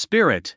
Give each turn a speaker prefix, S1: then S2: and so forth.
S1: Spirit.